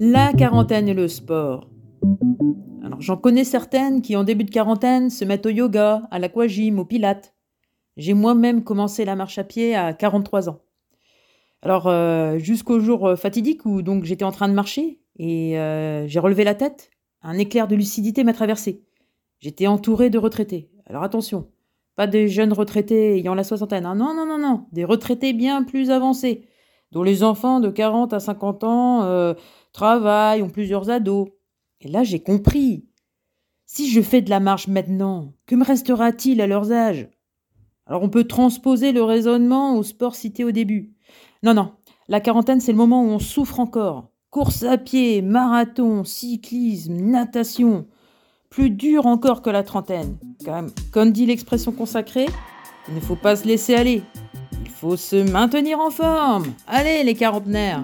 La quarantaine et le sport. Alors j'en connais certaines qui en début de quarantaine se mettent au yoga, à l'aquagym, au pilates. J'ai moi-même commencé la marche à pied à 43 ans. Alors euh, jusqu'au jour euh, fatidique où donc j'étais en train de marcher et euh, j'ai relevé la tête, un éclair de lucidité m'a traversé. J'étais entouré de retraités. Alors attention, pas des jeunes retraités ayant la soixantaine. Hein. Non, non, non, non. Des retraités bien plus avancés, dont les enfants de 40 à 50 ans euh, travaillent, ont plusieurs ados. Et là, j'ai compris. Si je fais de la marche maintenant, que me restera-t-il à leurs âges? Alors on peut transposer le raisonnement au sport cité au début. Non, non. La quarantaine, c'est le moment où on souffre encore. Course à pied, marathon, cyclisme, natation plus dur encore que la trentaine. Comme, comme dit l'expression consacrée, il ne faut pas se laisser aller. Se maintenir en forme. Allez les quarantenaires